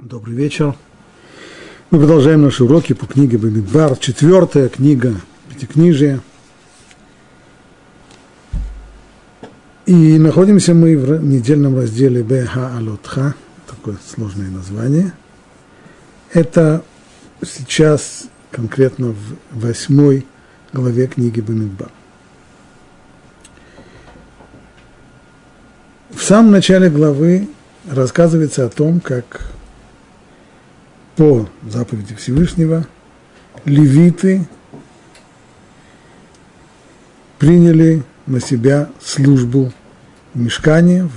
Добрый вечер. Мы продолжаем наши уроки по книге Бамидбар, четвертая книга Пятикнижия. И находимся мы в недельном разделе Беха Алотха, такое сложное название. Это сейчас конкретно в восьмой главе книги Бамидбар. В самом начале главы рассказывается о том, как по заповеди Всевышнего левиты приняли на себя службу в мешкане, в,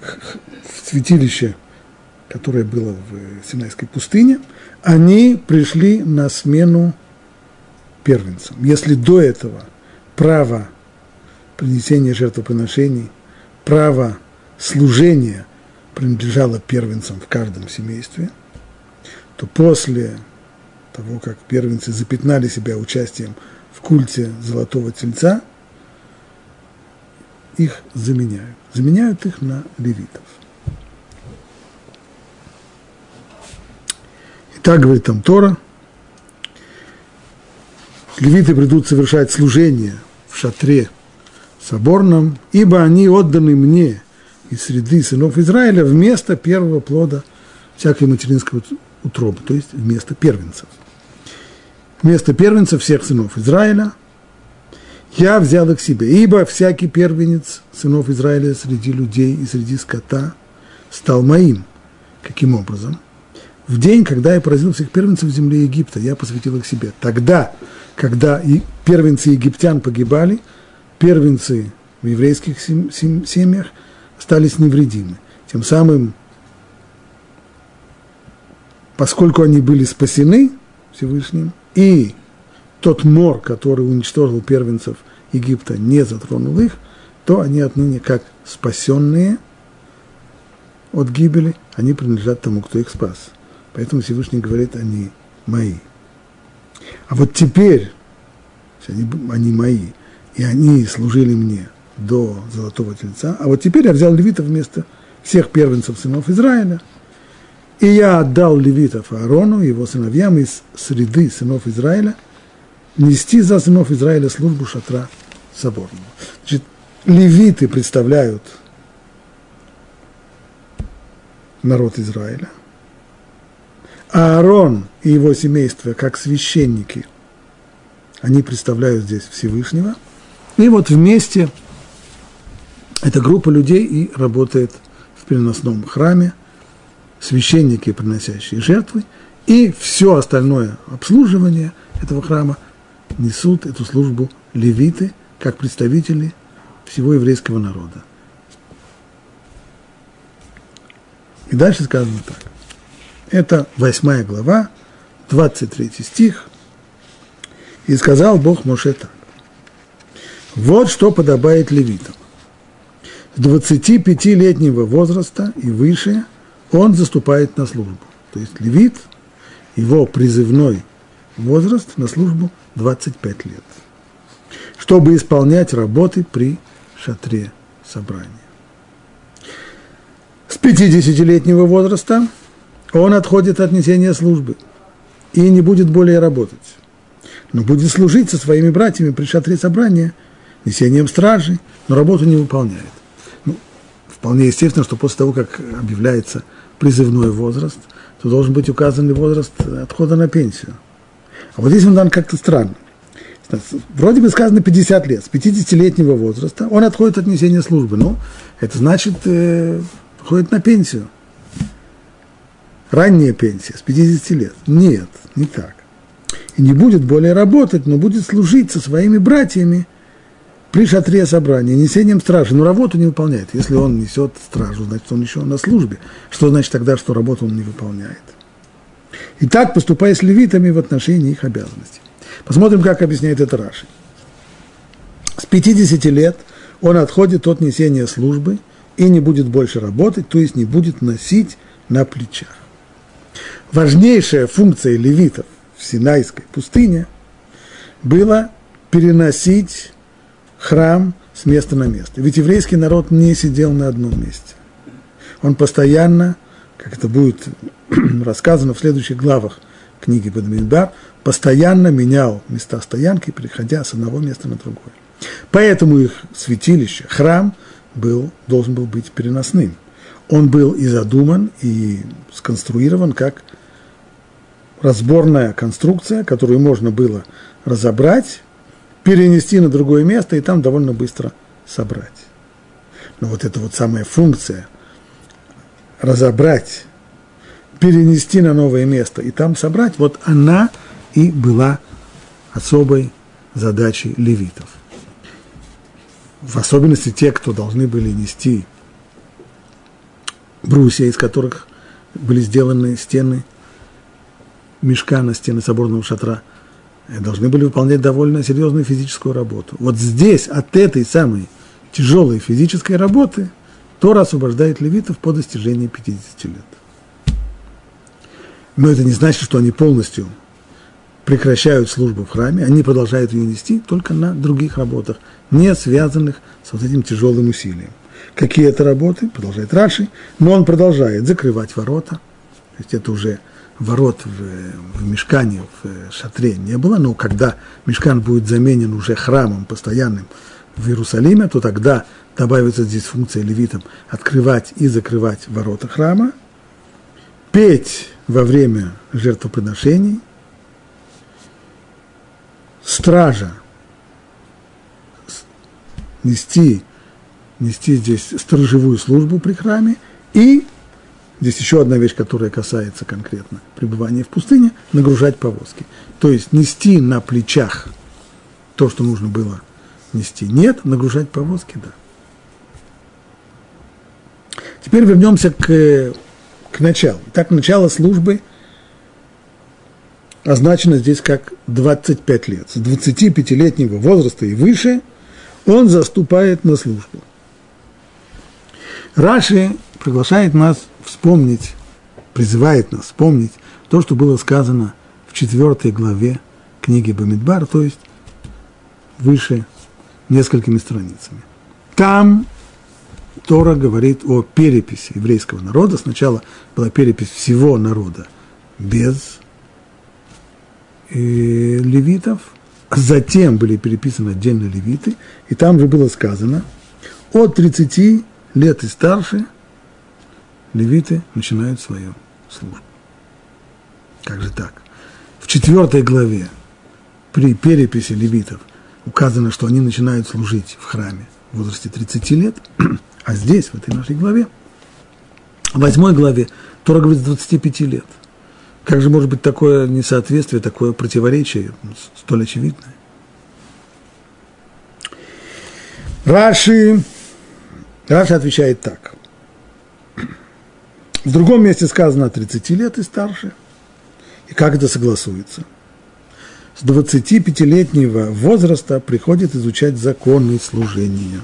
в святилище, которое было в Синайской пустыне, они пришли на смену первенцам. Если до этого право принесения жертвоприношений, право служения – принадлежала первенцам в каждом семействе, то после того, как первенцы запятнали себя участием в культе золотого тельца, их заменяют. Заменяют их на левитов. И так говорит там Тора. Левиты придут совершать служение в шатре соборном, ибо они отданы мне – из среды сынов Израиля вместо первого плода всякой материнской утробы, то есть вместо первенцев. Вместо первенцев всех сынов Израиля я взял их себе, ибо всякий первенец сынов Израиля среди людей и среди скота стал моим. Каким образом? В день, когда я поразил всех первенцев в земле Египта, я посвятил их себе. Тогда, когда и первенцы египтян погибали, первенцы в еврейских семьях – остались невредимы. Тем самым, поскольку они были спасены Всевышним, и тот мор, который уничтожил первенцев Египта, не затронул их, то они отныне как спасенные от гибели, они принадлежат тому, кто их спас. Поэтому Всевышний говорит, они мои. А вот теперь, они, они мои, и они служили мне – до золотого тельца, а вот теперь я взял левитов вместо всех первенцев сынов Израиля, и я отдал левитов Аарону его сыновьям из среды сынов Израиля нести за сынов Израиля службу шатра соборного. Значит, левиты представляют народ Израиля, а Аарон и его семейство, как священники, они представляют здесь Всевышнего. И вот вместе эта группа людей и работает в переносном храме, священники, приносящие жертвы, и все остальное обслуживание этого храма несут эту службу левиты, как представители всего еврейского народа. И дальше сказано так. Это восьмая глава, 23 стих. И сказал Бог Моше так. Вот что подобает левитам. 25-летнего возраста и выше он заступает на службу. То есть левит, его призывной возраст на службу 25 лет, чтобы исполнять работы при шатре собрания. С 50-летнего возраста он отходит от несения службы и не будет более работать, но будет служить со своими братьями при шатре собрания несением стражи, но работу не выполняет вполне естественно, что после того, как объявляется призывной возраст, то должен быть указан возраст отхода на пенсию. А вот здесь он дан как-то странно. Вроде бы сказано 50 лет, с 50-летнего возраста он отходит от несения службы. Ну, это значит, э, ходит на пенсию. Ранняя пенсия с 50 лет. Нет, не так. И не будет более работать, но будет служить со своими братьями при шатре собрания, несением стражи, но работу не выполняет. Если он несет стражу, значит, он еще на службе. Что значит тогда, что работу он не выполняет? И так поступая с левитами в отношении их обязанностей. Посмотрим, как объясняет это Раши. С 50 лет он отходит от несения службы и не будет больше работать, то есть не будет носить на плечах. Важнейшая функция левитов в Синайской пустыне была переносить храм с места на место. Ведь еврейский народ не сидел на одном месте. Он постоянно как это будет рассказано в следующих главах книги Бадминбар, постоянно менял места стоянки, переходя с одного места на другое. Поэтому их святилище, храм, был, должен был быть переносным. Он был и задуман, и сконструирован как разборная конструкция, которую можно было разобрать, перенести на другое место и там довольно быстро собрать. Но вот эта вот самая функция разобрать, перенести на новое место и там собрать, вот она и была особой задачей левитов. В особенности те, кто должны были нести брусья, из которых были сделаны стены мешка стены соборного шатра, должны были выполнять довольно серьезную физическую работу. Вот здесь от этой самой тяжелой физической работы Тора освобождает левитов по достижении 50 лет. Но это не значит, что они полностью прекращают службу в храме, они продолжают ее нести только на других работах, не связанных с вот этим тяжелым усилием. Какие это работы, продолжает Раши, но он продолжает закрывать ворота, то есть это уже ворот в, в мешкане, в шатре не было, но когда мешкан будет заменен уже храмом постоянным в Иерусалиме, то тогда добавится здесь функция левитам открывать и закрывать ворота храма, петь во время жертвоприношений, стража нести, нести здесь сторожевую службу при храме и Здесь еще одна вещь, которая касается конкретно пребывания в пустыне, нагружать повозки. То есть нести на плечах то, что нужно было нести. Нет, нагружать повозки, да. Теперь вернемся к, к началу. Так, начало службы означено здесь как 25 лет. С 25-летнего возраста и выше он заступает на службу. Раши приглашает нас вспомнить, призывает нас вспомнить то, что было сказано в четвертой главе книги Бамидбар, то есть выше несколькими страницами. Там Тора говорит о переписи еврейского народа. Сначала была перепись всего народа без э, левитов, затем были переписаны отдельно левиты, и там же было сказано, от 30 лет и старше левиты начинают свою службу. Как же так? В четвертой главе при переписи левитов указано, что они начинают служить в храме в возрасте 30 лет, а здесь, в этой нашей главе, в восьмой главе, Тора говорит с 25 лет. Как же может быть такое несоответствие, такое противоречие столь очевидное? Раши, Раши отвечает так. В другом месте сказано от 30 лет и старше. И как это согласуется? С 25-летнего возраста приходит изучать законы служения.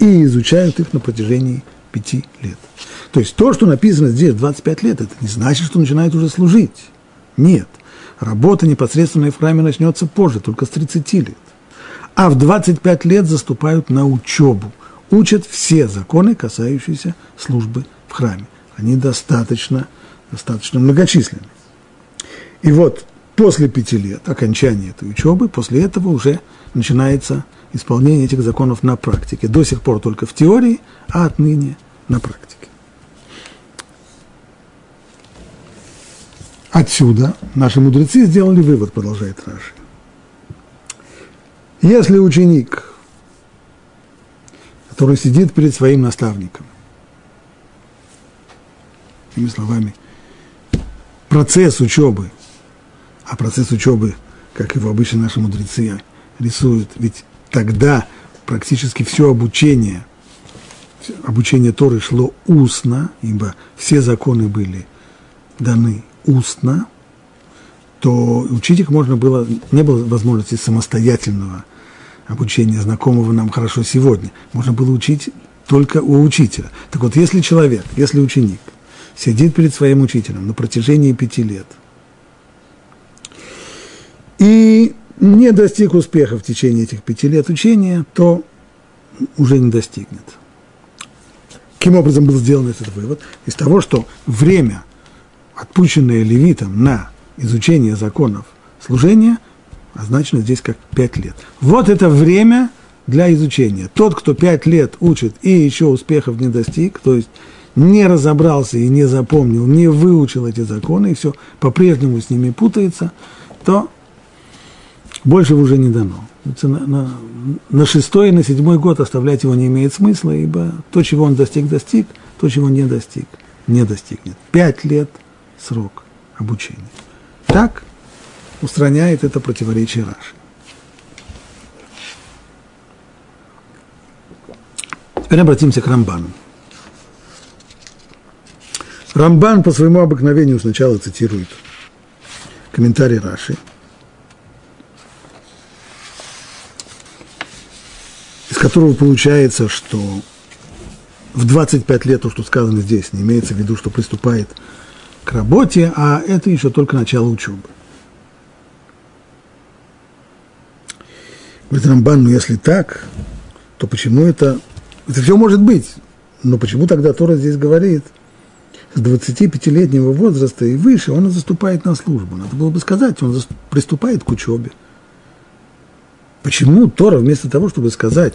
И изучают их на протяжении пяти лет. То есть то, что написано здесь 25 лет, это не значит, что начинает уже служить. Нет. Работа непосредственно в храме начнется позже, только с 30 лет. А в 25 лет заступают на учебу. Учат все законы, касающиеся службы в храме они достаточно, достаточно многочисленны. И вот после пяти лет окончания этой учебы, после этого уже начинается исполнение этих законов на практике. До сих пор только в теории, а отныне на практике. Отсюда наши мудрецы сделали вывод, продолжает Раши. Если ученик, который сидит перед своим наставником, Другими словами, процесс учебы, а процесс учебы, как его обычно наши мудрецы рисуют, ведь тогда практически все обучение, обучение Торы шло устно, ибо все законы были даны устно, то учить их можно было, не было возможности самостоятельного обучения, знакомого нам хорошо сегодня. Можно было учить только у учителя. Так вот, если человек, если ученик – сидит перед своим учителем на протяжении пяти лет и не достиг успеха в течение этих пяти лет учения, то уже не достигнет. Каким образом был сделан этот вывод? Из того, что время, отпущенное левитам на изучение законов служения, означено здесь как пять лет. Вот это время для изучения. Тот, кто пять лет учит и еще успехов не достиг, то есть не разобрался и не запомнил, не выучил эти законы, и все по-прежнему с ними путается, то больше уже не дано. На, на, на шестой и на седьмой год оставлять его не имеет смысла, ибо то, чего он достиг, достиг, то, чего не достиг, не достигнет. Пять лет срок обучения. Так устраняет это противоречие Раши. Теперь обратимся к Рамбану. Рамбан по своему обыкновению сначала цитирует комментарий Раши, из которого получается, что в 25 лет то, что сказано здесь, не имеется в виду, что приступает к работе, а это еще только начало учебы. Говорит Рамбан, ну если так, то почему это... Это все может быть, но почему тогда Тора здесь говорит – с 25-летнего возраста и выше он заступает на службу. Надо было бы сказать, он приступает к учебе. Почему Тора вместо того, чтобы сказать,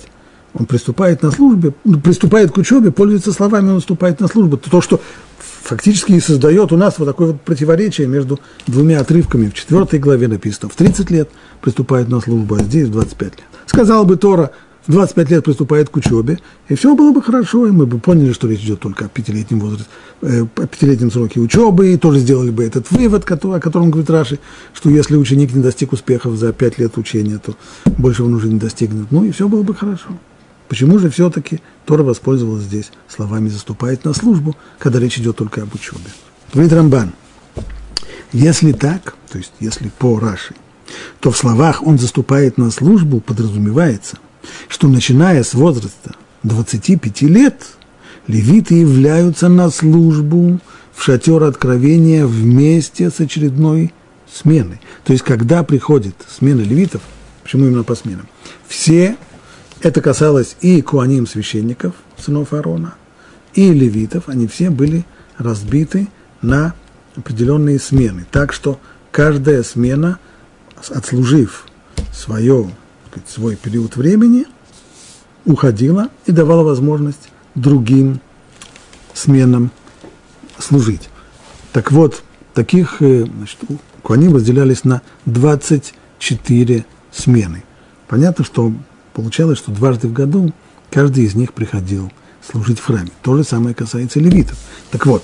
он приступает на службе, ну, приступает к учебе, пользуется словами, он вступает на службу. То, что фактически и создает у нас вот такое вот противоречие между двумя отрывками. В четвертой главе написано, в 30 лет приступает на службу, а здесь в 25 лет. Сказал бы Тора, в 25 лет приступает к учебе, и все было бы хорошо, и мы бы поняли, что речь идет только о пятилетнем возрасте, э, о пятилетнем сроке учебы, и тоже сделали бы этот вывод, о котором говорит Раши, что если ученик не достиг успехов за 5 лет учения, то больше он уже не достигнет. Ну и все было бы хорошо. Почему же все-таки Тора воспользовалась здесь словами «заступает на службу», когда речь идет только об учебе? Говорит Рамбан, если так, то есть если по Раши, то в словах «он заступает на службу» подразумевается, что начиная с возраста 25 лет левиты являются на службу в шатер откровения вместе с очередной сменой. То есть, когда приходит смена левитов, почему именно по сменам, все, это касалось и куаним священников, сынов Аарона, и левитов, они все были разбиты на определенные смены. Так что каждая смена, отслужив свое сказать, свой период времени, уходила и давала возможность другим сменам служить. Так вот, таких э, значит, куаним разделялись на 24 смены. Понятно, что получалось, что дважды в году каждый из них приходил служить в храме. То же самое касается левитов. Так вот,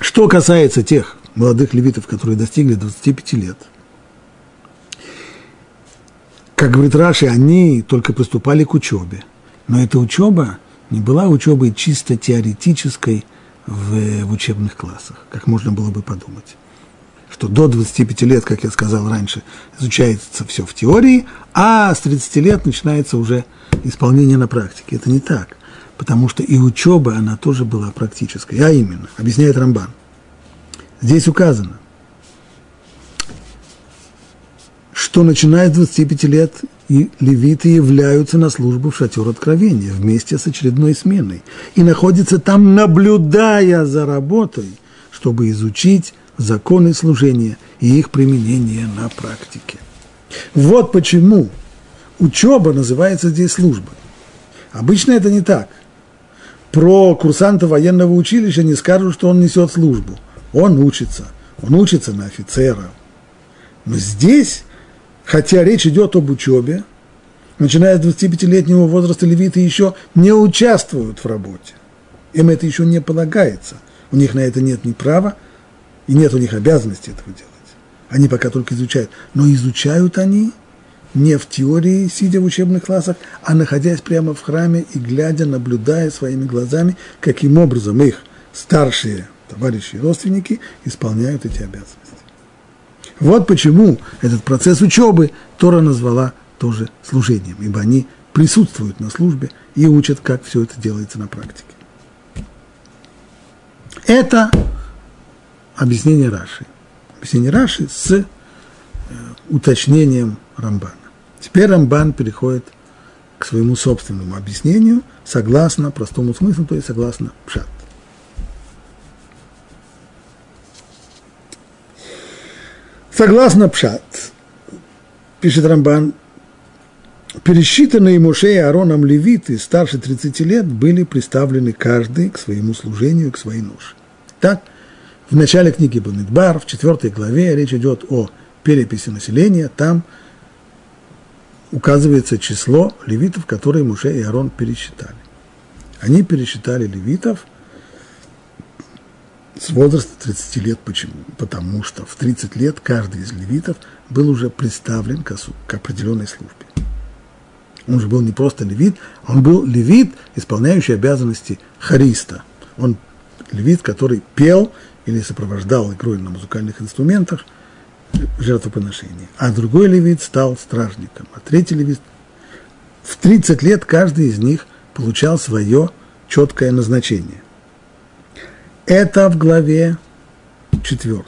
что касается тех молодых левитов, которые достигли 25 лет – как говорит Раши, они только приступали к учебе. Но эта учеба не была учебой чисто теоретической в, в учебных классах, как можно было бы подумать. Что до 25 лет, как я сказал раньше, изучается все в теории, а с 30 лет начинается уже исполнение на практике. Это не так, потому что и учеба, она тоже была практической. А именно, объясняет Рамбан. Здесь указано, что начиная с 25 лет и левиты являются на службу в шатер откровения вместе с очередной сменой и находятся там, наблюдая за работой, чтобы изучить законы служения и их применение на практике. Вот почему учеба называется здесь службой. Обычно это не так. Про курсанта военного училища не скажут, что он несет службу. Он учится. Он учится на офицера. Но здесь хотя речь идет об учебе, начиная с 25-летнего возраста левиты еще не участвуют в работе. Им это еще не полагается. У них на это нет ни права, и нет у них обязанности этого делать. Они пока только изучают. Но изучают они не в теории, сидя в учебных классах, а находясь прямо в храме и глядя, наблюдая своими глазами, каким образом их старшие товарищи и родственники исполняют эти обязанности. Вот почему этот процесс учебы Тора назвала тоже служением, ибо они присутствуют на службе и учат, как все это делается на практике. Это объяснение Раши. Объяснение Раши с э, уточнением Рамбана. Теперь Рамбан переходит к своему собственному объяснению согласно простому смыслу, то есть согласно пшат. Согласно пшат, пишет Рамбан, пересчитанные Моше и Аароном левиты старше 30 лет были представлены каждый к своему служению, к своей ноше. Так, в начале книги Бамидбар, в четвертой главе, речь идет о переписи населения, там указывается число левитов, которые Муше и Аарон пересчитали. Они пересчитали левитов с возраста 30 лет. Почему? Потому что в 30 лет каждый из левитов был уже представлен к, к определенной службе. Он же был не просто левит, он был левит, исполняющий обязанности хариста. Он левит, который пел или сопровождал игрой на музыкальных инструментах жертвоприношения. А другой левит стал стражником. А третий левит в 30 лет каждый из них получал свое четкое назначение. Это в главе 4.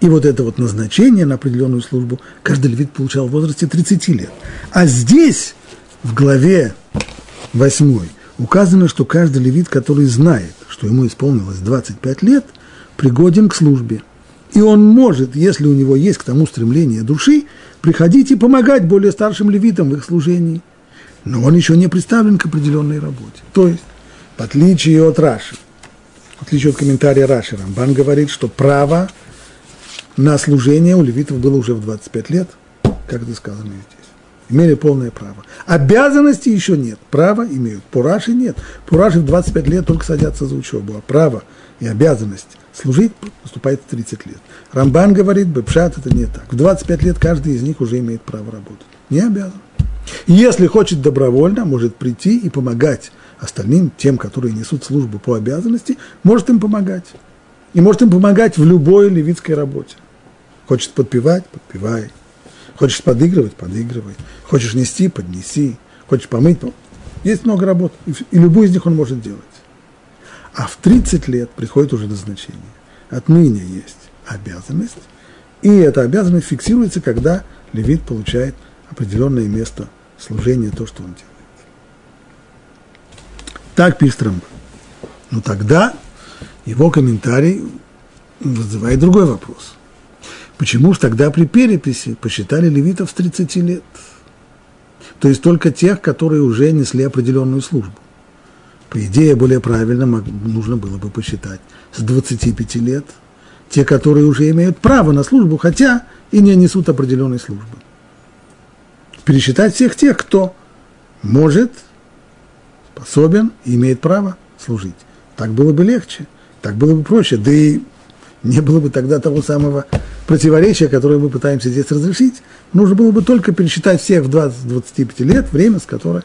И вот это вот назначение на определенную службу каждый левит получал в возрасте 30 лет. А здесь, в главе 8, указано, что каждый левит, который знает, что ему исполнилось 25 лет, пригоден к службе. И он может, если у него есть к тому стремление души, приходить и помогать более старшим левитам в их служении. Но он еще не представлен к определенной работе. То есть, в отличие от Раши, в отличие от комментария Раши, Рамбан говорит, что право на служение у левитов было уже в 25 лет, как это сказано здесь. Имели полное право. Обязанности еще нет. Право имеют. По Раши нет. По Раши в 25 лет только садятся за учебу. А право и обязанность служить наступает в 30 лет. Рамбан говорит, Бепшат это не так. В 25 лет каждый из них уже имеет право работать. Не обязан. Если хочет добровольно, может прийти и помогать остальным, тем, которые несут службу по обязанности, может им помогать. И может им помогать в любой левитской работе. Хочет подпевать – подпевай. Хочешь подыгрывать – подыгрывай. Хочешь нести – поднеси. Хочешь помыть – есть много работ. И любую из них он может делать. А в 30 лет приходит уже назначение. Отныне есть обязанность, и эта обязанность фиксируется, когда левит получает определенное место служения, то, что он делает. Так пишет Рамбан. Но тогда его комментарий вызывает другой вопрос. Почему же тогда при переписи посчитали левитов с 30 лет? То есть только тех, которые уже несли определенную службу. По идее, более правильно нужно было бы посчитать с 25 лет те, которые уже имеют право на службу, хотя и не несут определенной службы. Пересчитать всех тех, кто может, способен и имеет право служить. Так было бы легче, так было бы проще, да и не было бы тогда того самого противоречия, которое мы пытаемся здесь разрешить. Нужно было бы только пересчитать всех в 20-25 лет, время, с которой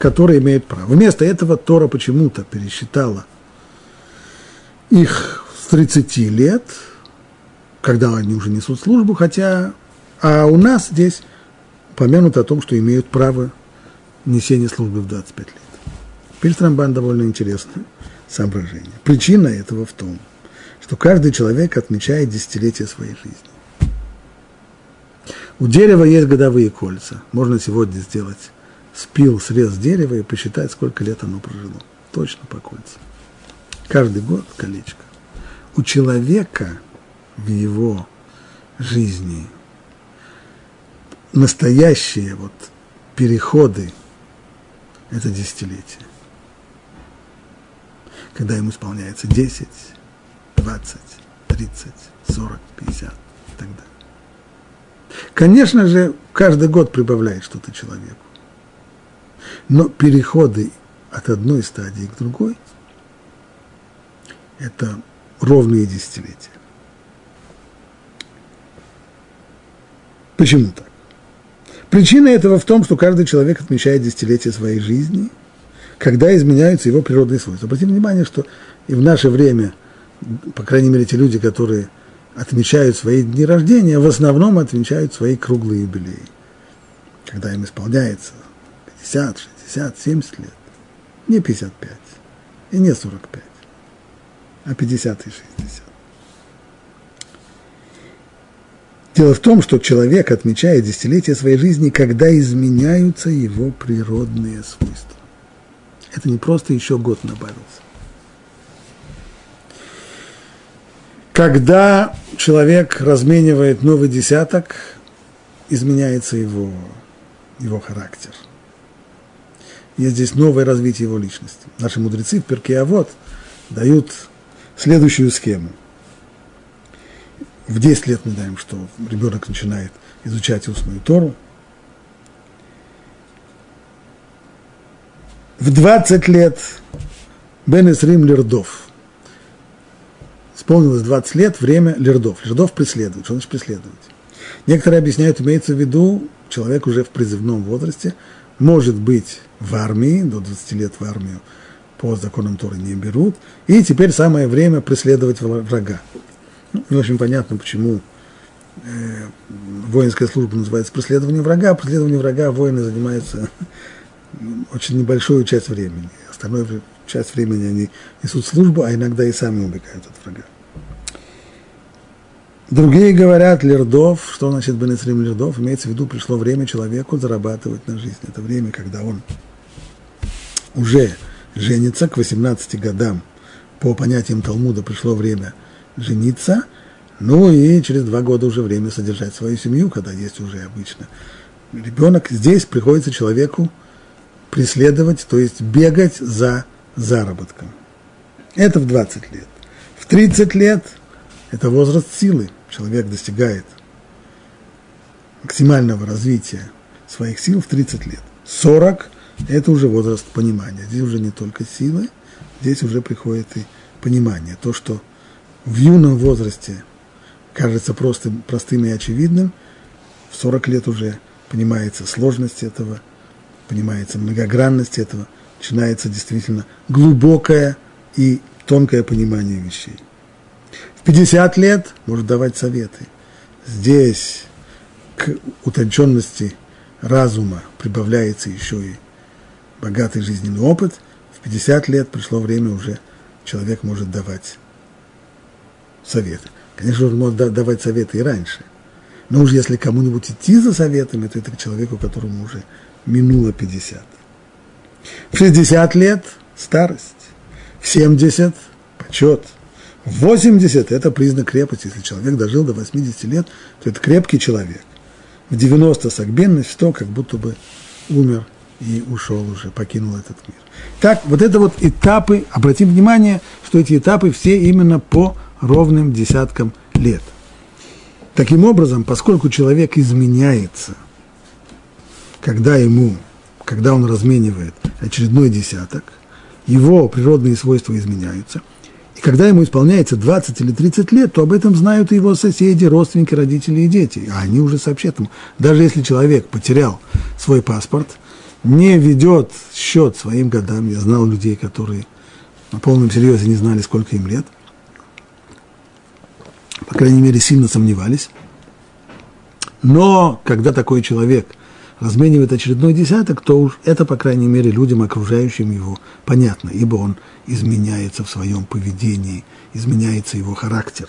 которые имеют право. Вместо этого Тора почему-то пересчитала их с 30 лет, когда они уже несут службу, хотя, а у нас здесь помянуто о том, что имеют право несения службы в 25 лет. Пишет Рамбан довольно интересное соображение. Причина этого в том, что каждый человек отмечает десятилетие своей жизни. У дерева есть годовые кольца. Можно сегодня сделать спил срез дерева и посчитать, сколько лет оно прожило. Точно по кольцам. Каждый год колечко. У человека в его жизни настоящие вот переходы – это десятилетие. Когда ему исполняется 10, 20, 30, 40, 50 и так далее. Конечно же, каждый год прибавляет что-то человеку. Но переходы от одной стадии к другой – это ровные десятилетия. Почему так? Причина этого в том, что каждый человек отмечает десятилетие своей жизни, когда изменяются его природные свойства. Обратите внимание, что и в наше время, по крайней мере, те люди, которые отмечают свои дни рождения, в основном отмечают свои круглые юбилеи, когда им исполняется 50, 60, 70 лет. Не 55 и не 45, а 50 и 60. Дело в том, что человек отмечает десятилетия своей жизни, когда изменяются его природные свойства. Это не просто еще год набавился. Когда человек разменивает новый десяток, изменяется его, его характер. Есть здесь новое развитие его личности. Наши мудрецы в Перке Авод дают следующую схему. В 10 лет мы даем, что ребенок начинает изучать устную Тору. В 20 лет Бен Исрим Лердов. Исполнилось 20 лет, время Лердов. Лердов преследует. Что значит преследовать? Некоторые объясняют, имеется в виду, человек уже в призывном возрасте может быть в армии, до 20 лет в армию по законам Торы не берут, и теперь самое время преследовать врага. Ну, не очень понятно, почему э, воинская служба называется преследование врага. Преследование врага воины занимаются очень небольшую часть времени. Остальную часть времени они несут службу, а иногда и сами убегают от врага. Другие говорят, лердов, что значит Бенесрим лердов, имеется в виду, пришло время человеку зарабатывать на жизнь. Это время, когда он уже женится к 18 годам, по понятиям Талмуда пришло время жениться, ну и через два года уже время содержать свою семью, когда есть уже обычно ребенок. Здесь приходится человеку преследовать, то есть бегать за заработком. Это в 20 лет. В 30 лет это возраст силы – человек достигает максимального развития своих сил в 30 лет. 40 – это уже возраст понимания. Здесь уже не только силы, здесь уже приходит и понимание. То, что в юном возрасте кажется просто, простым и очевидным, в 40 лет уже понимается сложность этого, понимается многогранность этого, начинается действительно глубокое и тонкое понимание вещей. В 50 лет может давать советы. Здесь к утонченности разума прибавляется еще и богатый жизненный опыт. В 50 лет пришло время уже, человек может давать советы. Конечно, он может давать советы и раньше. Но уж если кому-нибудь идти за советами, то это к человеку, которому уже минуло 50. В 60 лет – старость. В 70 – почет – 80 – это признак крепости. Если человек дожил до 80 лет, то это крепкий человек. В 90 согбенность, 100 как будто бы умер и ушел уже, покинул этот мир. Так, вот это вот этапы, обратим внимание, что эти этапы все именно по ровным десяткам лет. Таким образом, поскольку человек изменяется, когда ему, когда он разменивает очередной десяток, его природные свойства изменяются – и когда ему исполняется 20 или 30 лет, то об этом знают и его соседи, родственники, родители и дети. А они уже сообщат ему. Даже если человек потерял свой паспорт, не ведет счет своим годам. Я знал людей, которые на полном серьезе не знали, сколько им лет. По крайней мере, сильно сомневались. Но когда такой человек – разменивает очередной десяток, то уж это, по крайней мере, людям, окружающим его, понятно, ибо он изменяется в своем поведении, изменяется его характер.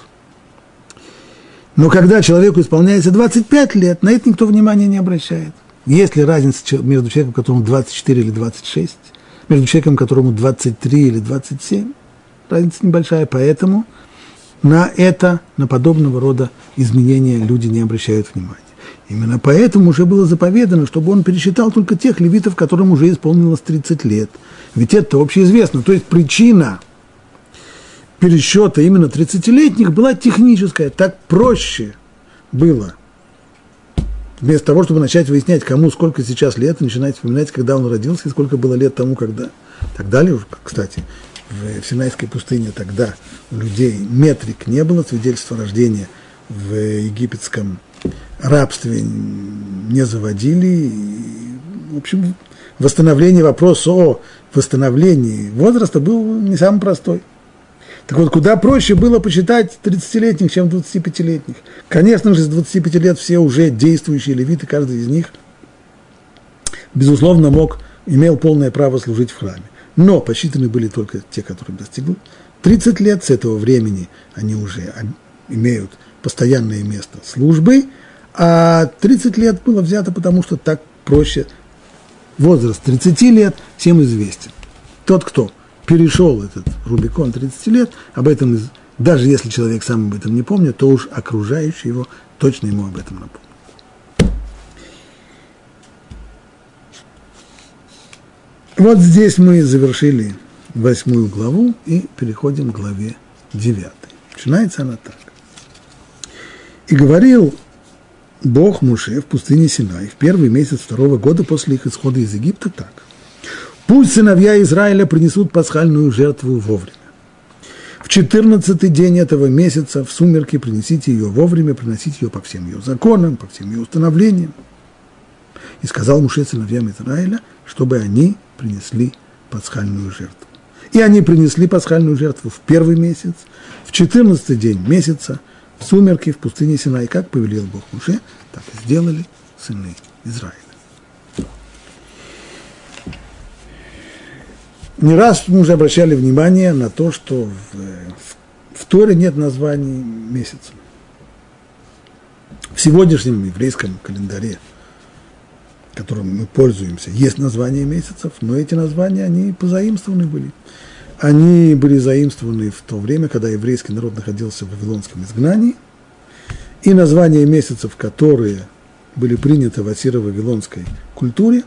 Но когда человеку исполняется 25 лет, на это никто внимания не обращает. Есть ли разница между человеком, которому 24 или 26, между человеком, которому 23 или 27? Разница небольшая, поэтому на это, на подобного рода изменения люди не обращают внимания. Именно поэтому уже было заповедано, чтобы он пересчитал только тех левитов, которым уже исполнилось 30 лет. Ведь это общеизвестно. То есть причина пересчета именно 30-летних была техническая. Так проще было. Вместо того, чтобы начать выяснять, кому сколько сейчас лет, начинать вспоминать, когда он родился, и сколько было лет тому, когда. Так далее, кстати, в Синайской пустыне тогда у людей метрик не было, свидетельства рождения в египетском рабстве не заводили. В общем, восстановление, вопрос о восстановлении возраста был не самый простой. Так вот, куда проще было почитать 30-летних, чем 25-летних. Конечно же, с 25 лет все уже действующие левиты, каждый из них, безусловно, мог, имел полное право служить в храме. Но посчитаны были только те, которые достигли 30 лет, с этого времени они уже имеют постоянное место службы, а 30 лет было взято, потому что так проще. Возраст 30 лет всем известен. Тот, кто перешел этот Рубикон 30 лет, об этом, даже если человек сам об этом не помнит, то уж окружающие его точно ему об этом напомнят. Вот здесь мы завершили восьмую главу и переходим к главе девятой. Начинается она так. И говорил Бог Муше в пустыне Синай в первый месяц второго года после их исхода из Египта так. Пусть сыновья Израиля принесут пасхальную жертву вовремя. В четырнадцатый день этого месяца в сумерки принесите ее вовремя, приносите ее по всем ее законам, по всем ее установлениям. И сказал Муше сыновьям Израиля, чтобы они принесли пасхальную жертву. И они принесли пасхальную жертву в первый месяц, в четырнадцатый день месяца – сумерки в пустыне Синай, как повелел Бог Муше, так и сделали сыны Израиля. Не раз мы уже обращали внимание на то, что в, в, Торе нет названий месяца. В сегодняшнем еврейском календаре, которым мы пользуемся, есть названия месяцев, но эти названия, они позаимствованы были они были заимствованы в то время, когда еврейский народ находился в вавилонском изгнании, и названия месяцев, которые были приняты в ассиро-вавилонской культуре,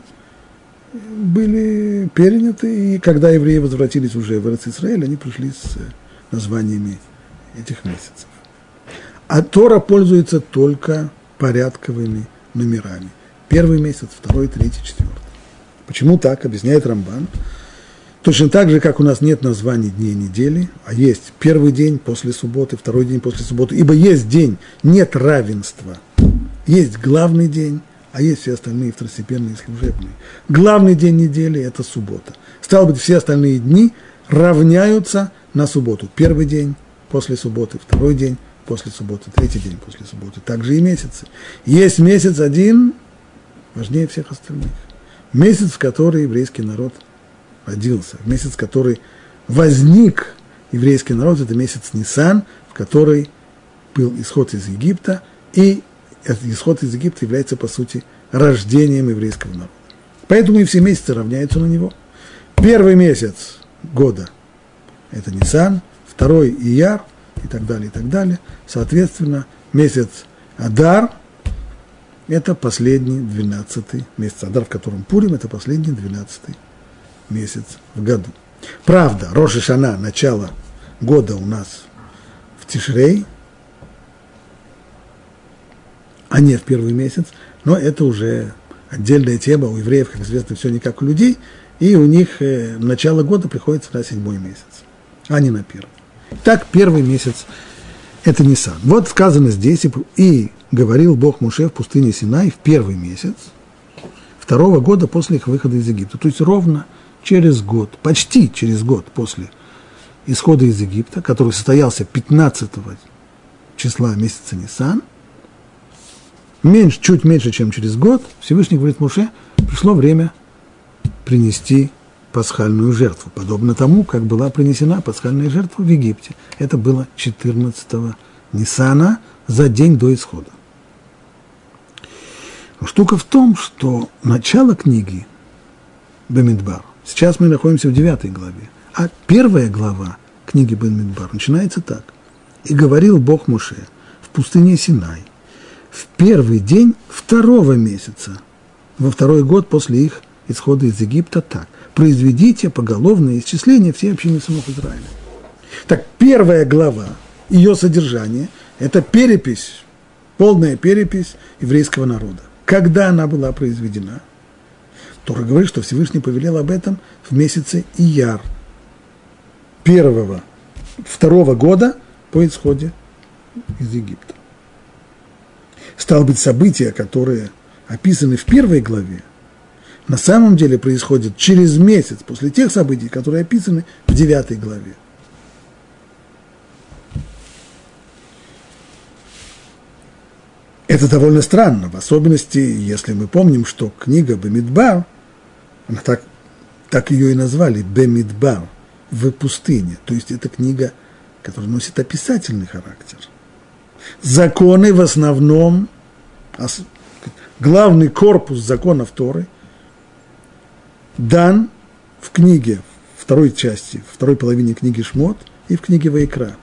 были переняты, и когда евреи возвратились уже в Израиль, они пришли с названиями этих месяцев. А Тора пользуется только порядковыми номерами. Первый месяц, второй, третий, четвертый. Почему так, объясняет Рамбан. Точно так же, как у нас нет названий дней недели, а есть первый день после субботы, второй день после субботы, ибо есть день, нет равенства. Есть главный день, а есть все остальные второстепенные и служебные. Главный день недели – это суббота. Стало быть, все остальные дни равняются на субботу. Первый день после субботы, второй день после субботы, третий день после субботы. Также и месяцы. Есть месяц один, важнее всех остальных. Месяц, в который еврейский народ – родился, в месяц, который возник еврейский народ, это месяц Нисан, в который был исход из Египта, и этот исход из Египта является, по сути, рождением еврейского народа. Поэтому и все месяцы равняются на него. Первый месяц года – это Нисан, второй – Ияр, и так далее, и так далее. Соответственно, месяц Адар – это последний, двенадцатый месяц. Адар, в котором Пурим – это последний, двенадцатый месяц в году. Правда, Роша Шана, начало года у нас в Тишрей, а не в первый месяц, но это уже отдельная тема. У евреев, как известно, все не как у людей, и у них э, начало года приходится на седьмой месяц, а не на первый. Так, первый месяц – это Нисан. Вот сказано здесь, и говорил Бог Муше в пустыне Синай в первый месяц второго года после их выхода из Египта. То есть ровно через год, почти через год после исхода из Египта, который состоялся 15 числа месяца Нисан, меньше, чуть меньше, чем через год, Всевышний говорит Муше, пришло время принести пасхальную жертву, подобно тому, как была принесена пасхальная жертва в Египте. Это было 14 Нисана за день до исхода. Штука в том, что начало книги Бемидбар Сейчас мы находимся в девятой главе. А первая глава книги Бен Мидбар начинается так. «И говорил Бог Муше в пустыне Синай в первый день второго месяца, во второй год после их исхода из Египта так. Произведите поголовное исчисление всей общины сынов Израиля». Так, первая глава, ее содержание – это перепись, полная перепись еврейского народа. Когда она была произведена – Тора говорит, что Всевышний повелел об этом в месяце Ияр, первого, второго года по исходе из Египта. Стало быть, события, которые описаны в первой главе, на самом деле происходят через месяц после тех событий, которые описаны в девятой главе. Это довольно странно, в особенности, если мы помним, что книга Бамидбар – она так, так ее и назвали, Бемидбар, в пустыне. То есть это книга, которая носит описательный характер. Законы в основном, главный корпус законов Торы дан в книге, второй части, второй половине книги Шмот и в книге Вайкра.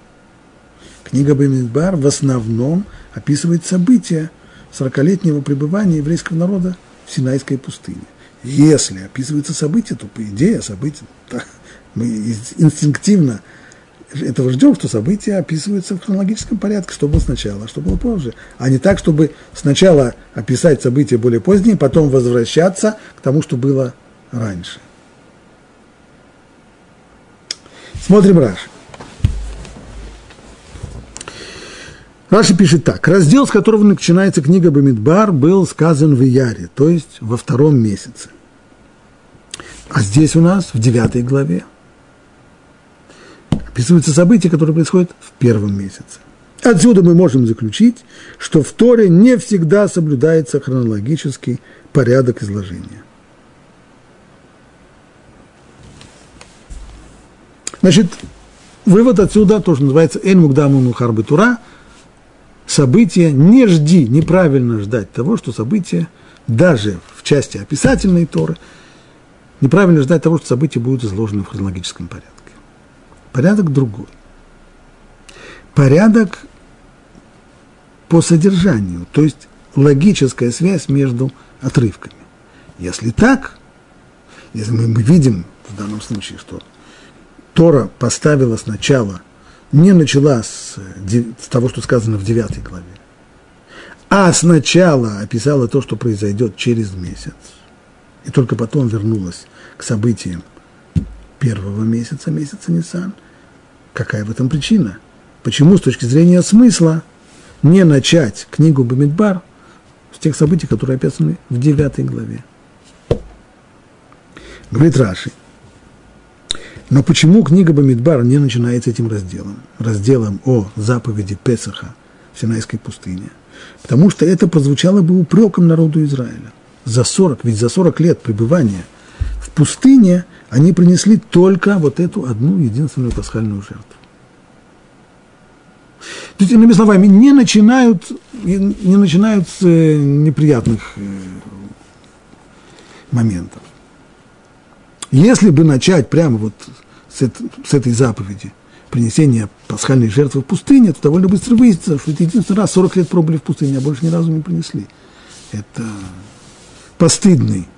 Книга Бамидбар в основном описывает события 40-летнего пребывания еврейского народа в Синайской пустыне. Если описываются события, то по идее события, мы инстинктивно этого ждем, что события описываются в хронологическом порядке, что было сначала, что было позже. А не так, чтобы сначала описать события более поздние, потом возвращаться к тому, что было раньше. Смотрим Раши. Раши пишет так. Раздел, с которого начинается книга Бамидбар, был сказан в Яре, то есть во втором месяце. А здесь у нас в девятой главе описываются события, которые происходят в первом месяце. Отсюда мы можем заключить, что в Торе не всегда соблюдается хронологический порядок изложения. Значит, вывод отсюда тоже называется «Эн мугдаму мухар тура» события не жди, неправильно ждать того, что события даже в части описательной Торы, неправильно ждать того, что события будут изложены в хронологическом порядке. Порядок другой. Порядок по содержанию, то есть логическая связь между отрывками. Если так, если мы, видим в данном случае, что Тора поставила сначала, не начала с, с того, что сказано в 9 главе, а сначала описала то, что произойдет через месяц, и только потом вернулась к событиям первого месяца, месяца Нисан. Какая в этом причина? Почему с точки зрения смысла не начать книгу Бамидбар с тех событий, которые описаны в 9 главе? Говорит Раши, но почему книга Бамидбар не начинается этим разделом? Разделом о заповеди Песаха в Синайской пустыне. Потому что это прозвучало бы упреком народу Израиля. За 40, ведь за 40 лет пребывания в пустыне они принесли только вот эту одну единственную пасхальную жертву. То есть, иными словами, не начинают, не начинают с э, неприятных э, моментов. Если бы начать прямо вот с, это, с этой заповеди, принесения пасхальной жертвы в пустыне, то довольно быстро выяснится, что это единственный раз 40 лет пробыли в пустыне, а больше ни разу не принесли. Это постыдный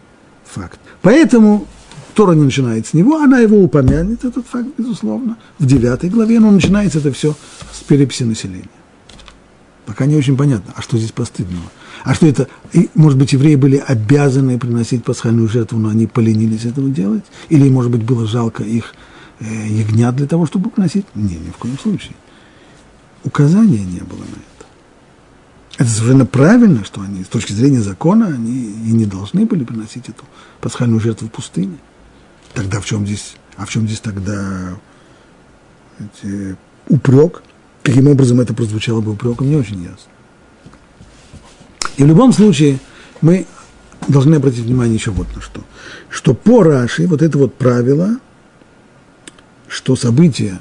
факт. Поэтому Тора не начинает с него, она его упомянет, этот факт, безусловно. В девятой главе, но начинается это все с переписи населения. Пока не очень понятно, а что здесь постыдного? А что это, и, может быть, евреи были обязаны приносить пасхальную жертву, но они поленились этого делать? Или, может быть, было жалко их ягнят для того, чтобы приносить? Не, ни в коем случае. Указания не было на это. Это совершенно правильно, что они, с точки зрения закона, они и не должны были приносить эту пасхальную жертву в пустыне. Тогда в чем здесь, а в чем здесь тогда эти, упрек? Каким образом это прозвучало бы упреком, не очень ясно. И в любом случае мы должны обратить внимание еще вот на что. Что по Раши вот это вот правило, что события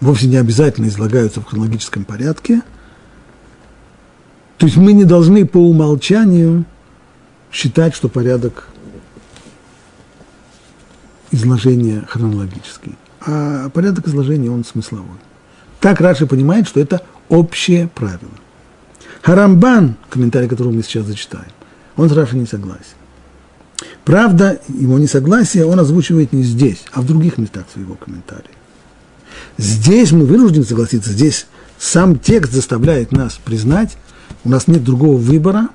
вовсе не обязательно излагаются в хронологическом порядке, то есть мы не должны по умолчанию считать, что порядок изложения хронологический, а порядок изложения он смысловой. Так Раши понимает, что это общее правило. Харамбан, комментарий которого мы сейчас зачитаем, он с Раши не согласен. Правда, его несогласие он озвучивает не здесь, а в других местах своего комментария. Здесь мы вынуждены согласиться, здесь сам текст заставляет нас признать, у нас нет другого выбора,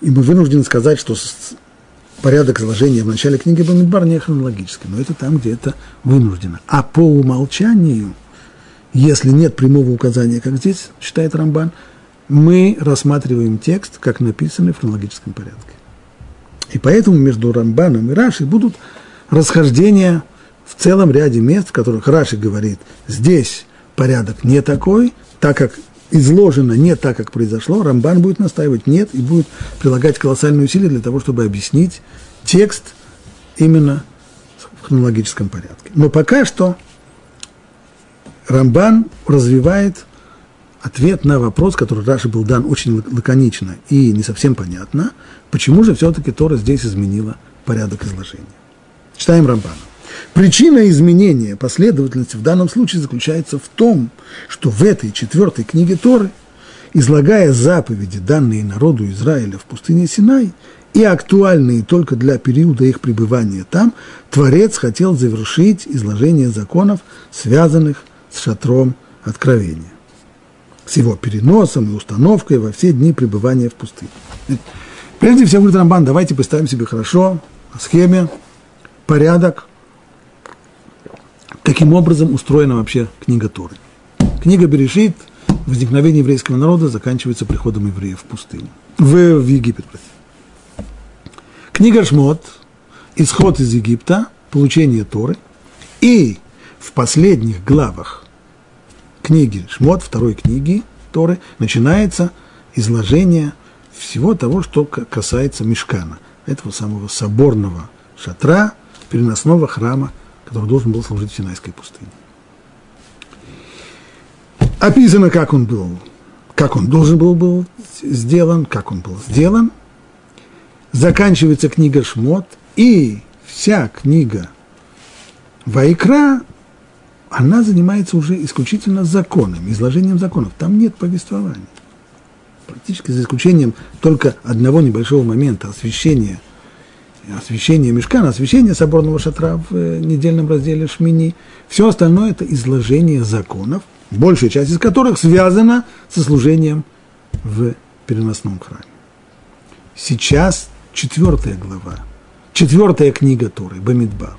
и мы вынуждены сказать, что порядок изложения в начале книги Бамидбар не хронологический, но это там, где это вынуждено. А по умолчанию, если нет прямого указания, как здесь считает Рамбан, мы рассматриваем текст, как написанный в хронологическом порядке. И поэтому между Рамбаном и Рашей будут расхождения в целом ряде мест, в которых Раши говорит, здесь порядок не такой, так как изложено не так, как произошло, Рамбан будет настаивать нет и будет прилагать колоссальные усилия для того, чтобы объяснить текст именно в хронологическом порядке. Но пока что Рамбан развивает ответ на вопрос, который Раши был дан очень лаконично и не совсем понятно, почему же все-таки Тора здесь изменила порядок изложения. Читаем Рамбана. Причина изменения последовательности в данном случае заключается в том, что в этой четвертой книге Торы, излагая заповеди, данные народу Израиля в пустыне Синай, и актуальные только для периода их пребывания там, Творец хотел завершить изложение законов, связанных с шатром откровения, с его переносом и установкой во все дни пребывания в пустыне. Прежде всего, говорит Рамбан, давайте поставим себе хорошо на схеме порядок, каким образом устроена вообще книга Торы. Книга Берешит, возникновение еврейского народа, заканчивается приходом евреев в пустыню, в, в Египет. Простите. Книга Шмот, исход из Египта, получение Торы, и в последних главах книги. Шмот, второй книги Торы, начинается изложение всего того, что касается Мешкана, этого самого соборного шатра, переносного храма, который должен был служить в Синайской пустыне. Описано, как он был, как он должен был был сделан, как он был сделан – заканчивается книга Шмот, и вся книга Вайкра, она занимается уже исключительно законами, изложением законов. Там нет повествования. Практически за исключением только одного небольшого момента освещения, освещения мешкана, освещения соборного шатра в э, недельном разделе Шмини. Все остальное – это изложение законов, большая часть из которых связана со служением в переносном храме. Сейчас четвертая глава, четвертая книга Торы, Бамидбар.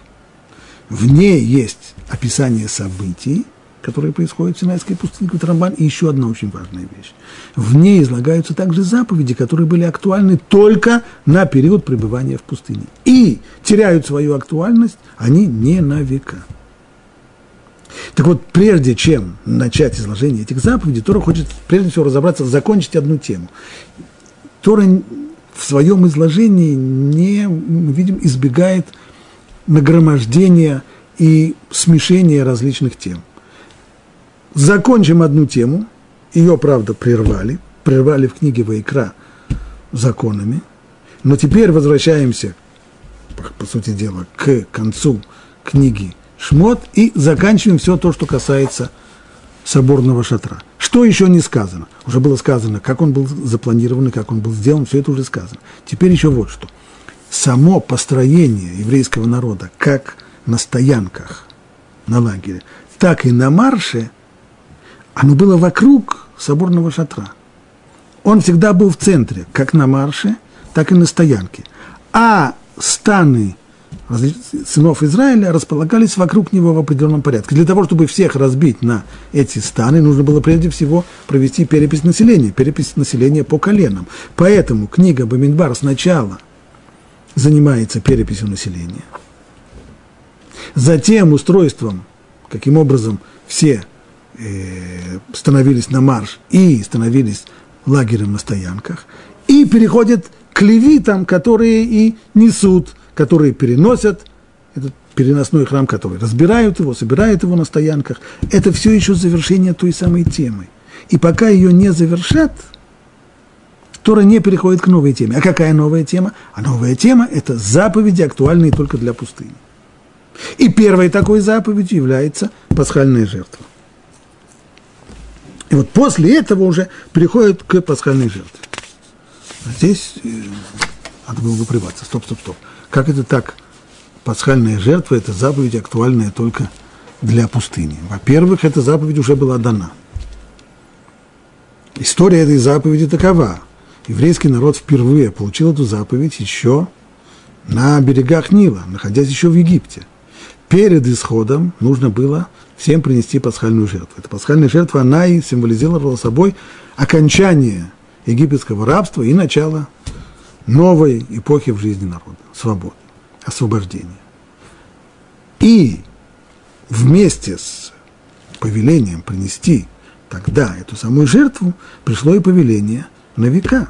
В ней есть описание событий, которые происходят в Синайской пустыне, Рамбан, и еще одна очень важная вещь. В ней излагаются также заповеди, которые были актуальны только на период пребывания в пустыне. И теряют свою актуальность они не на века. Так вот, прежде чем начать изложение этих заповедей, Тора хочет прежде всего разобраться, закончить одну тему. Тора в своем изложении не, мы видим, избегает нагромождения и смешения различных тем. Закончим одну тему, ее, правда, прервали, прервали в книге Вайкра законами, но теперь возвращаемся, по сути дела, к концу книги Шмот и заканчиваем все то, что касается соборного шатра. Что еще не сказано? Уже было сказано, как он был запланирован и как он был сделан, все это уже сказано. Теперь еще вот что. Само построение еврейского народа, как на стоянках, на лагере, так и на марше, оно было вокруг соборного шатра. Он всегда был в центре, как на марше, так и на стоянке. А станы сынов Израиля располагались вокруг него в определенном порядке. Для того, чтобы всех разбить на эти станы, нужно было прежде всего провести перепись населения, перепись населения по коленам. Поэтому книга Бамидбар сначала занимается переписью населения, затем устройством, каким образом все э, становились на марш и становились лагерем на стоянках, и переходит к левитам, которые и несут которые переносят этот переносной храм, который разбирают его, собирают его на стоянках, это все еще завершение той самой темы. И пока ее не завершат, Тора не переходит к новой теме. А какая новая тема? А новая тема – это заповеди, актуальные только для пустыни. И первой такой заповедью является пасхальная жертва. И вот после этого уже переходит к пасхальной жертве. А здесь э, надо было выпряматься. Стоп, стоп, стоп. Как это так? Пасхальная жертва – это заповедь, актуальная только для пустыни. Во-первых, эта заповедь уже была дана. История этой заповеди такова. Еврейский народ впервые получил эту заповедь еще на берегах Нила, находясь еще в Египте. Перед исходом нужно было всем принести пасхальную жертву. Эта пасхальная жертва, она и символизировала собой окончание египетского рабства и начало новой эпохи в жизни народа, свободы, освобождения. И вместе с повелением принести тогда эту самую жертву пришло и повеление на века.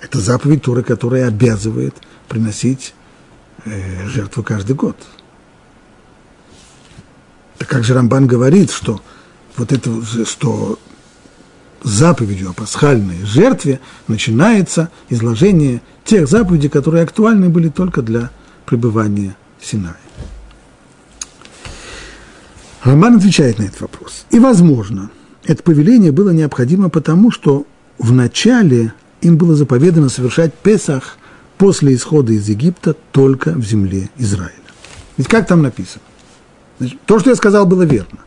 Это заповедь Торы, которая обязывает приносить э, жертву каждый год. Так как же Рамбан говорит, что вот это, что заповедью о пасхальной жертве начинается изложение тех заповедей, которые актуальны были только для пребывания в Синае. Рамбан отвечает на этот вопрос. И, возможно, это повеление было необходимо потому, что в начале им было заповедано совершать Песах после исхода из Египта только в земле Израиля. Ведь как там написано? Значит, то, что я сказал, было верно.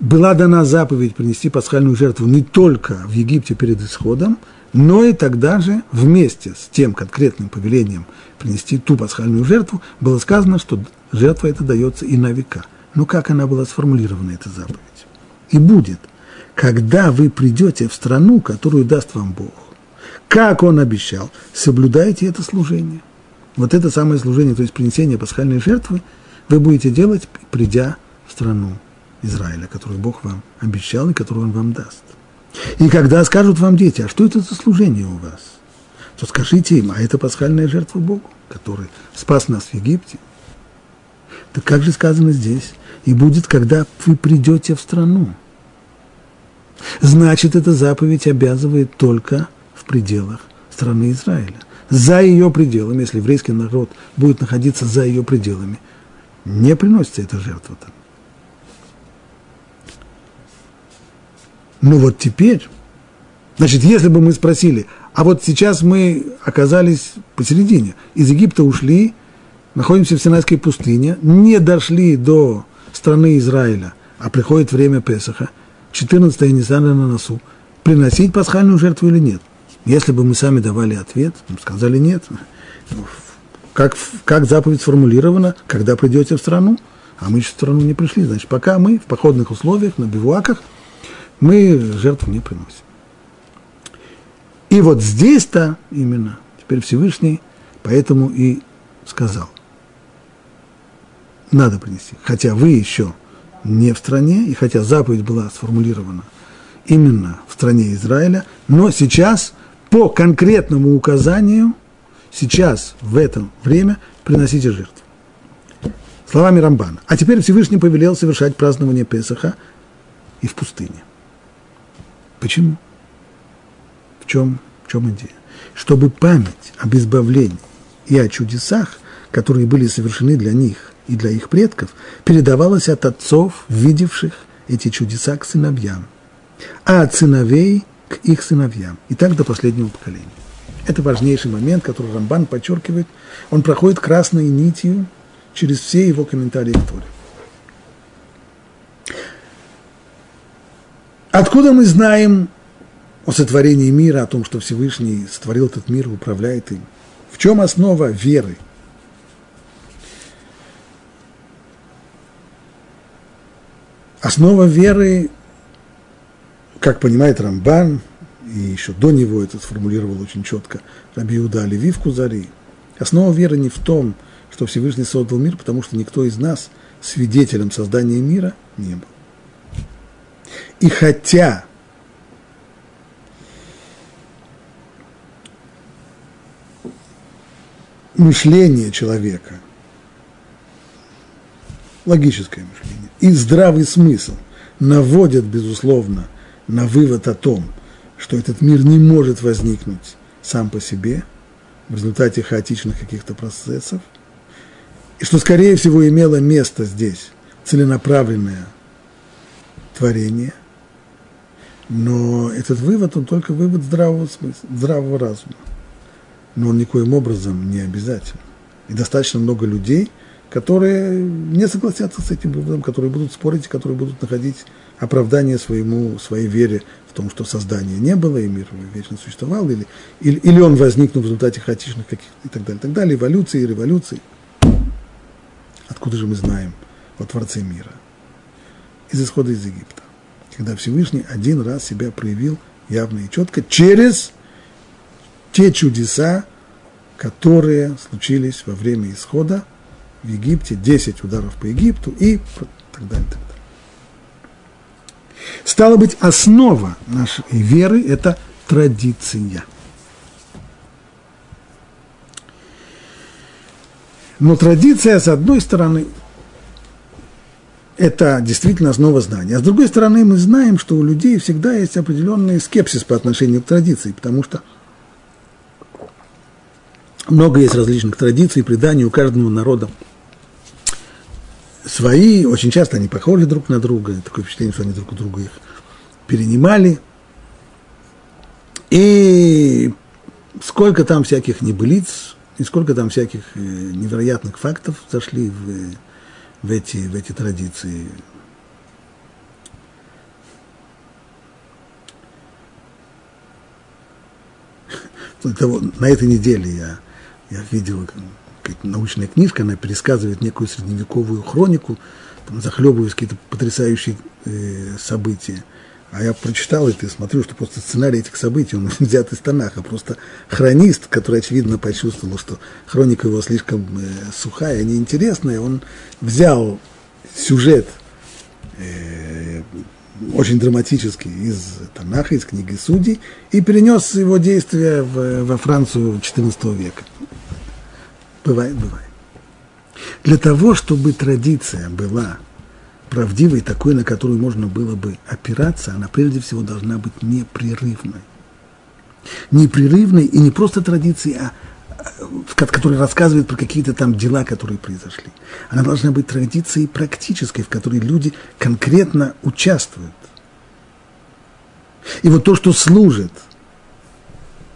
Была дана заповедь принести пасхальную жертву не только в Египте перед исходом, но и тогда же вместе с тем конкретным повелением принести ту пасхальную жертву было сказано, что жертва эта дается и на века. Но как она была сформулирована, эта заповедь? И будет, когда вы придете в страну, которую даст вам Бог, как Он обещал, соблюдайте это служение. Вот это самое служение, то есть принесение пасхальной жертвы, вы будете делать, придя в страну Израиля, которую Бог вам обещал и которую Он вам даст. И когда скажут вам дети, а что это за служение у вас, то скажите им, а это пасхальная жертва Богу, который спас нас в Египте. Так как же сказано здесь? И будет, когда вы придете в страну. Значит, эта заповедь обязывает только в пределах страны Израиля. За ее пределами, если еврейский народ будет находиться за ее пределами, не приносится эта жертва там. Ну вот теперь, значит, если бы мы спросили, а вот сейчас мы оказались посередине, из Египта ушли, находимся в Синайской пустыне, не дошли до страны Израиля, а приходит время Песаха, 14 Ниссана на носу, приносить пасхальную жертву или нет? Если бы мы сами давали ответ, сказали нет. Как, как заповедь сформулирована, когда придете в страну, а мы еще в страну не пришли, значит, пока мы в походных условиях, на бивуаках – мы жертву не приносим. И вот здесь-то именно теперь Всевышний поэтому и сказал, надо принести. Хотя вы еще не в стране, и хотя заповедь была сформулирована именно в стране Израиля, но сейчас по конкретному указанию, сейчас в это время приносите жертву. Словами Рамбана. А теперь Всевышний повелел совершать празднование Песаха и в пустыне. Почему? В чем, в чем идея? Чтобы память об избавлении и о чудесах, которые были совершены для них и для их предков, передавалась от отцов, видевших эти чудеса к сыновьям, а от сыновей их сыновьям, и так до последнего поколения. Это важнейший момент, который Рамбан подчеркивает. Он проходит красной нитью через все его комментарии к Торе. Откуда мы знаем о сотворении мира, о том, что Всевышний сотворил этот мир, управляет им? В чем основа веры? Основа веры, как понимает Рамбан, и еще до него это сформулировал очень четко Раби Иуда Леви в Кузари, основа веры не в том, что Всевышний создал мир, потому что никто из нас свидетелем создания мира не был. И хотя мышление человека, логическое мышление и здравый смысл наводят, безусловно, на вывод о том, что этот мир не может возникнуть сам по себе в результате хаотичных каких-то процессов, и что, скорее всего, имело место здесь целенаправленное творение – но этот вывод, он только вывод здравого смысла, здравого разума. Но он никоим образом не обязательно. И достаточно много людей, которые не согласятся с этим выводом, которые будут спорить, которые будут находить оправдание своему, своей вере в том, что создания не было, и мир вечно существовал, или, или, или он возникнул в результате хаотичных каких и так далее, и так далее, эволюции и революции. Откуда же мы знаем о Творце мира? Из исхода из Египта когда Всевышний один раз себя проявил явно и четко через те чудеса, которые случились во время исхода в Египте, 10 ударов по Египту и так далее, так далее. Стало быть, основа нашей веры – это традиция. Но традиция, с одной стороны, это действительно основа знания. А с другой стороны, мы знаем, что у людей всегда есть определенный скепсис по отношению к традиции, потому что много есть различных традиций, преданий у каждого народа. Свои, очень часто они похожи друг на друга, такое впечатление, что они друг у друга их перенимали. И сколько там всяких небылиц, и сколько там всяких э, невероятных фактов зашли в, в, эти, в эти традиции. Того, на этой неделе я, я видел научная книжка, она пересказывает некую средневековую хронику, там захлебываясь какие-то потрясающие э, события. А я прочитал это и смотрю, что просто сценарий этих событий, он взят из Танаха. Просто хронист, который, очевидно, почувствовал, что хроника его слишком э, сухая, неинтересная, он взял сюжет э, очень драматический из Танаха, из книги Судей, и перенес его действия в, во Францию XIV века. Бывает, бывает. Для того, чтобы традиция была правдивой, такой, на которую можно было бы опираться, она прежде всего должна быть непрерывной. Непрерывной и не просто традицией, а которая рассказывает про какие-то там дела, которые произошли. Она должна быть традицией практической, в которой люди конкретно участвуют. И вот то, что служит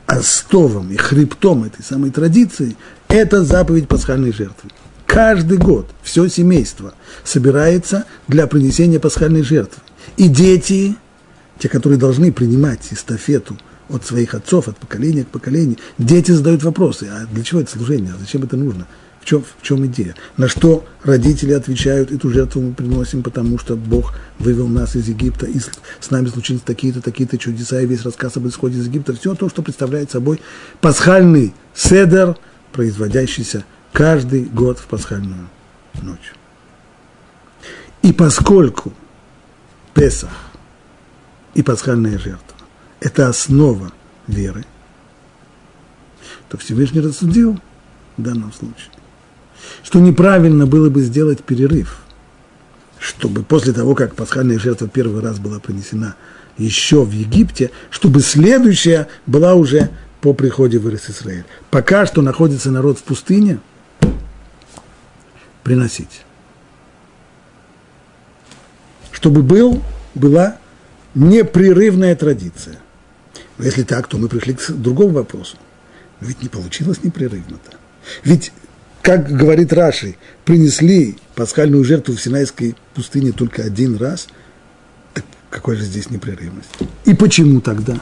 остовом и хребтом этой самой традиции, это заповедь пасхальной жертвы. Каждый год все семейство собирается для принесения пасхальной жертвы. И дети, те, которые должны принимать эстафету от своих отцов, от поколения к поколению, дети задают вопросы, а для чего это служение, а зачем это нужно, в чем, в чем идея? На что родители отвечают, эту жертву мы приносим, потому что Бог вывел нас из Египта, и с нами случились такие-то, такие-то чудеса, и весь рассказ об исходе из Египта, все то, что представляет собой пасхальный седер, производящийся каждый год в пасхальную ночь. И поскольку Песах и пасхальная жертва – это основа веры, то Всевышний рассудил в данном случае, что неправильно было бы сделать перерыв, чтобы после того, как пасхальная жертва первый раз была принесена еще в Египте, чтобы следующая была уже по приходе в Израиль. Пока что находится народ в пустыне – приносить. Чтобы был, была непрерывная традиция. Но если так, то мы пришли к другому вопросу. Ведь не получилось непрерывно-то. Ведь, как говорит Раши, принесли пасхальную жертву в Синайской пустыне только один раз. Так какой же здесь непрерывность? И почему тогда?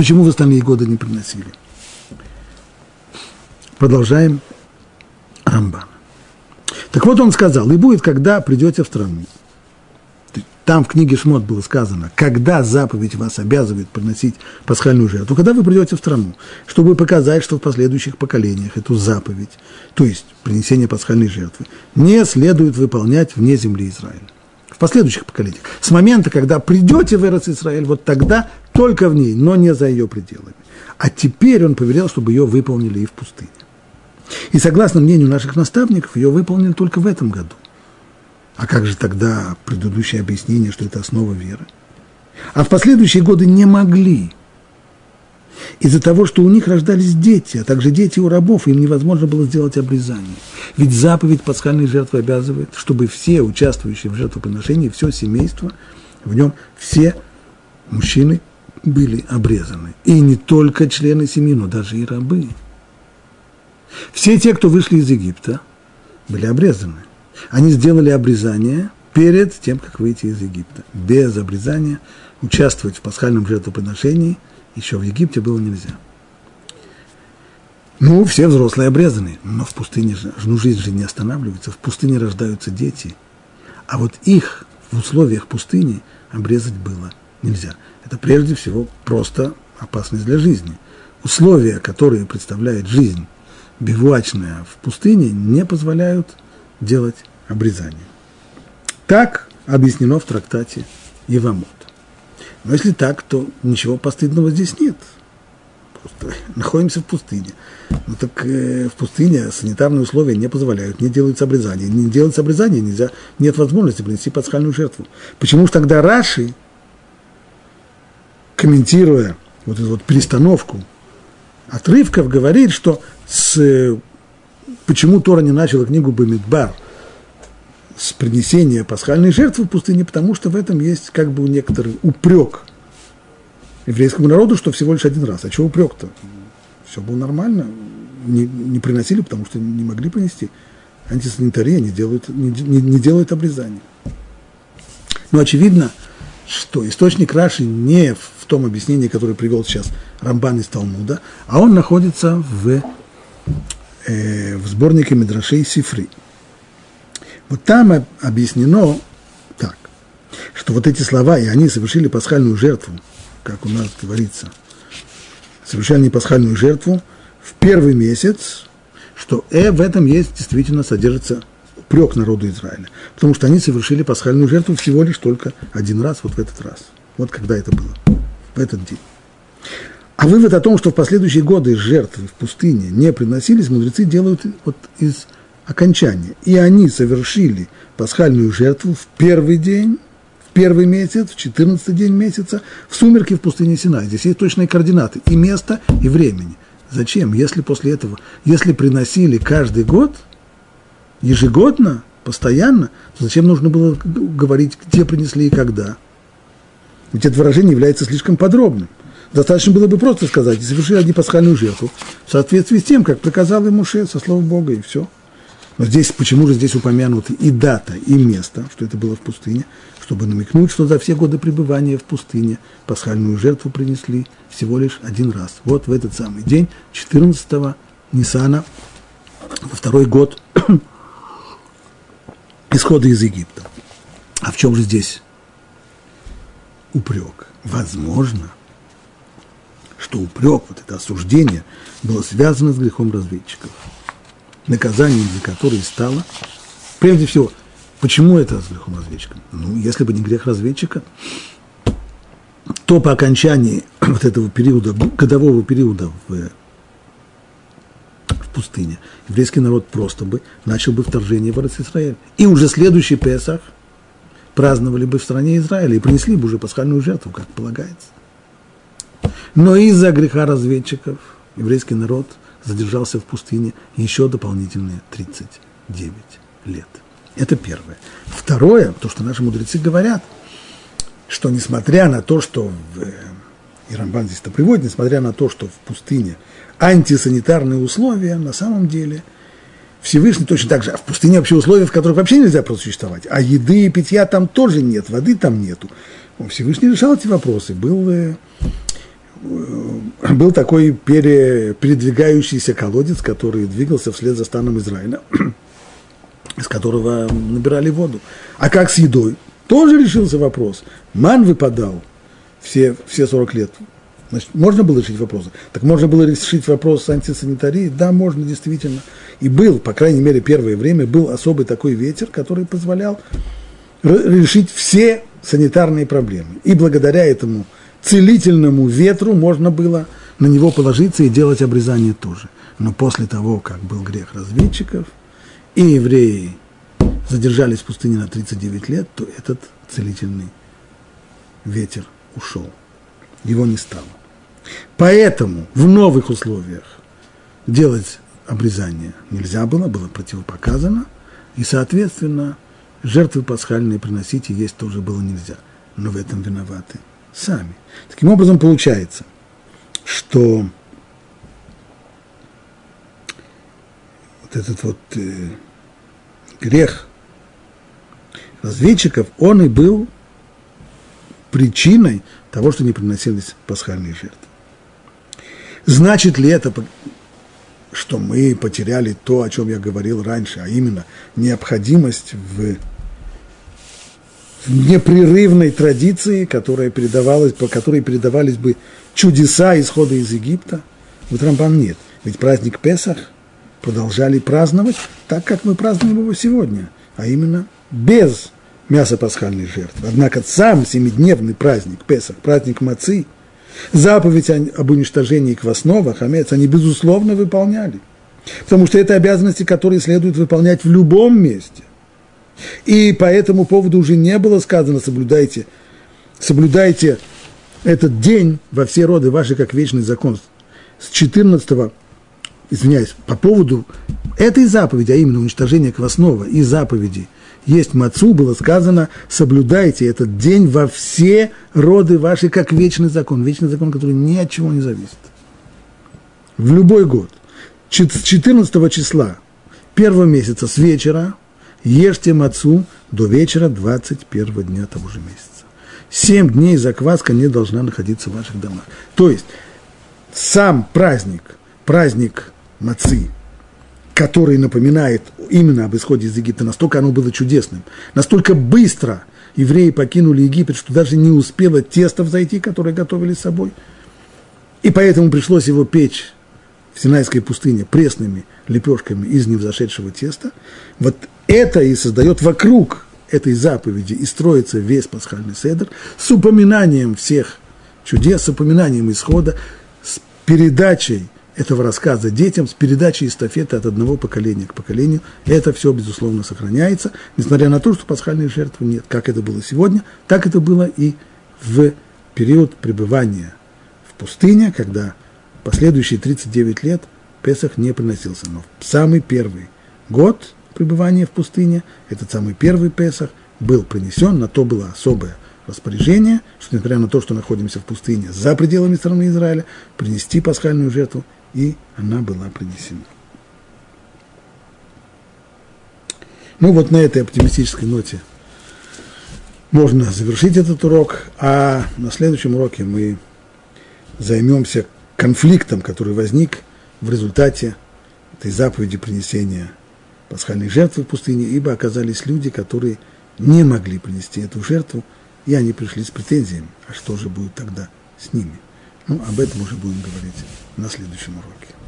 Почему в остальные годы не приносили? Продолжаем Рамбан. Так вот он сказал, и будет, когда придете в страну. Там в книге Шмот было сказано, когда заповедь вас обязывает приносить пасхальную жертву, когда вы придете в страну, чтобы показать, что в последующих поколениях эту заповедь, то есть принесение пасхальной жертвы, не следует выполнять вне земли Израиля. В последующих поколениях. С момента, когда придете в Эрос Израиль, вот тогда только в ней, но не за ее пределами. А теперь он повелел, чтобы ее выполнили и в пустыне. И согласно мнению наших наставников, ее выполнили только в этом году. А как же тогда предыдущее объяснение, что это основа веры? А в последующие годы не могли. Из-за того, что у них рождались дети, а также дети у рабов, им невозможно было сделать обрезание. Ведь заповедь пасхальной жертвы обязывает, чтобы все участвующие в жертвоприношении, все семейство, в нем все мужчины были обрезаны. И не только члены семьи, но даже и рабы. Все те, кто вышли из Египта, были обрезаны. Они сделали обрезание перед тем, как выйти из Египта. Без обрезания участвовать в пасхальном жертвоприношении еще в Египте было нельзя. Ну, все взрослые обрезаны, но в пустыне же, ну, жизнь же не останавливается, в пустыне рождаются дети, а вот их в условиях пустыни обрезать было нельзя. Это прежде всего просто опасность для жизни. Условия, которые представляет жизнь бивуачная в пустыне не позволяют делать обрезание. Так объяснено в трактате Евамот. Но если так, то ничего постыдного здесь нет. Просто находимся в пустыне. Ну так э, в пустыне санитарные условия не позволяют, не делаются обрезания. Не делается обрезание, нельзя, нет возможности принести пасхальную жертву. Почему же тогда Раши, комментируя вот эту вот перестановку отрывков, говорит, что с, почему Тора не начала книгу Бамидбар с принесения пасхальной жертвы в пустыне, потому что в этом есть как бы некоторый упрек еврейскому народу, что всего лишь один раз. А чего упрек-то? Все было нормально. Не, не приносили, потому что не могли принести. Антисанитария не делают, не, не, не делают обрезания. Но очевидно, что источник Раши не в том объяснении, которое привел сейчас Рамбан из Талмуда, а он находится в, э, в сборнике Медрашей Сифри. Вот там объяснено так, что вот эти слова, и они совершили пасхальную жертву – как у нас говорится, совершали пасхальную жертву в первый месяц, что э, в этом есть действительно содержится упрек народу Израиля. Потому что они совершили пасхальную жертву всего лишь только один раз, вот в этот раз. Вот когда это было, в этот день. А вывод о том, что в последующие годы жертвы в пустыне не приносились, мудрецы делают вот из окончания. И они совершили пасхальную жертву в первый день первый месяц, в 14 день месяца, в сумерки в пустыне Синай. Здесь есть точные координаты и места, и времени. Зачем? Если после этого, если приносили каждый год, ежегодно, постоянно, то зачем нужно было говорить, где принесли и когда? Ведь это выражение является слишком подробным. Достаточно было бы просто сказать, совершили одни пасхальную жертву в соответствии с тем, как приказал ему Муше со слов Бога, и все. Но здесь, почему же здесь упомянуты и дата, и место, что это было в пустыне? чтобы намекнуть, что за все годы пребывания в пустыне пасхальную жертву принесли всего лишь один раз. Вот в этот самый день, 14-го Нисана, во второй год исхода из Египта. А в чем же здесь упрек? Возможно, что упрек, вот это осуждение, было связано с грехом разведчиков, наказанием за которое стало, прежде всего, Почему это с грехом разведчика? Ну, если бы не грех разведчика, то по окончании вот этого периода, годового периода в, пустыне, еврейский народ просто бы начал бы вторжение в Израиль. И уже следующий Песах праздновали бы в стране Израиля и принесли бы уже пасхальную жертву, как полагается. Но из-за греха разведчиков еврейский народ задержался в пустыне еще дополнительные 39 лет. Это первое. Второе, то, что наши мудрецы говорят, что несмотря на то, что в, и Рамбан здесь это приводит, несмотря на то, что в пустыне антисанитарные условия, на самом деле Всевышний точно так же, а в пустыне вообще условия, в которых вообще нельзя просто существовать, а еды и питья там тоже нет, воды там нету. Всевышний решал эти вопросы, был, э, был такой пере, передвигающийся колодец, который двигался вслед за станом Израиля из которого набирали воду. А как с едой? Тоже решился вопрос. Ман выпадал все, все 40 лет. Значит, можно было решить вопросы? Так можно было решить вопрос антисанитарией? Да, можно, действительно. И был, по крайней мере, первое время, был особый такой ветер, который позволял решить все санитарные проблемы. И благодаря этому целительному ветру можно было на него положиться и делать обрезание тоже. Но после того, как был грех разведчиков – и евреи задержались в пустыне на 39 лет, то этот целительный ветер ушел. Его не стало. Поэтому в новых условиях делать обрезание нельзя было, было противопоказано, и, соответственно, жертвы пасхальные приносить и есть тоже было нельзя. Но в этом виноваты сами. Таким образом, получается, что вот этот вот э, грех разведчиков, он и был причиной того, что не приносились пасхальные жертвы. Значит ли это, что мы потеряли то, о чем я говорил раньше, а именно необходимость в, непрерывной традиции, которая передавалась, по которой передавались бы чудеса исхода из Египта? Вот Рамбан нет. Ведь праздник Песах – продолжали праздновать так, как мы празднуем его сегодня, а именно без мяса пасхальной жертвы. Однако сам семидневный праздник Песах, праздник Мацы, Заповедь об уничтожении квасного, хамец, они, безусловно, выполняли. Потому что это обязанности, которые следует выполнять в любом месте. И по этому поводу уже не было сказано, соблюдайте, соблюдайте этот день во все роды ваши, как вечный закон. С 14 извиняюсь, по поводу этой заповеди, а именно уничтожения квасного и заповеди есть мацу, было сказано, соблюдайте этот день во все роды ваши, как вечный закон. Вечный закон, который ни от чего не зависит. В любой год. 14 числа первого месяца с вечера ешьте мацу до вечера 21 дня того же месяца. Семь дней закваска не должна находиться в ваших домах. То есть сам праздник, праздник мацы, который напоминает именно об исходе из Египта, настолько оно было чудесным, настолько быстро евреи покинули Египет, что даже не успело тесто взойти, которое готовили с собой. И поэтому пришлось его печь в Синайской пустыне пресными лепешками из невзошедшего теста. Вот это и создает вокруг этой заповеди и строится весь пасхальный седр с упоминанием всех чудес, с упоминанием исхода, с передачей – этого рассказа детям с передачей эстафеты от одного поколения к поколению. Это все, безусловно, сохраняется, несмотря на то, что пасхальной жертвы нет. Как это было сегодня, так это было и в период пребывания в пустыне, когда последующие 39 лет Песах не приносился. Но в самый первый год пребывания в пустыне, этот самый первый Песах, был принесен, на то было особое распоряжение, что несмотря на то, что находимся в пустыне за пределами страны Израиля, принести пасхальную жертву и она была принесена. Ну вот на этой оптимистической ноте можно завершить этот урок, а на следующем уроке мы займемся конфликтом, который возник в результате этой заповеди принесения пасхальной жертвы в пустыне, ибо оказались люди, которые не могли принести эту жертву, и они пришли с претензиями, а что же будет тогда с ними – ну, об этом уже будем говорить на следующем уроке.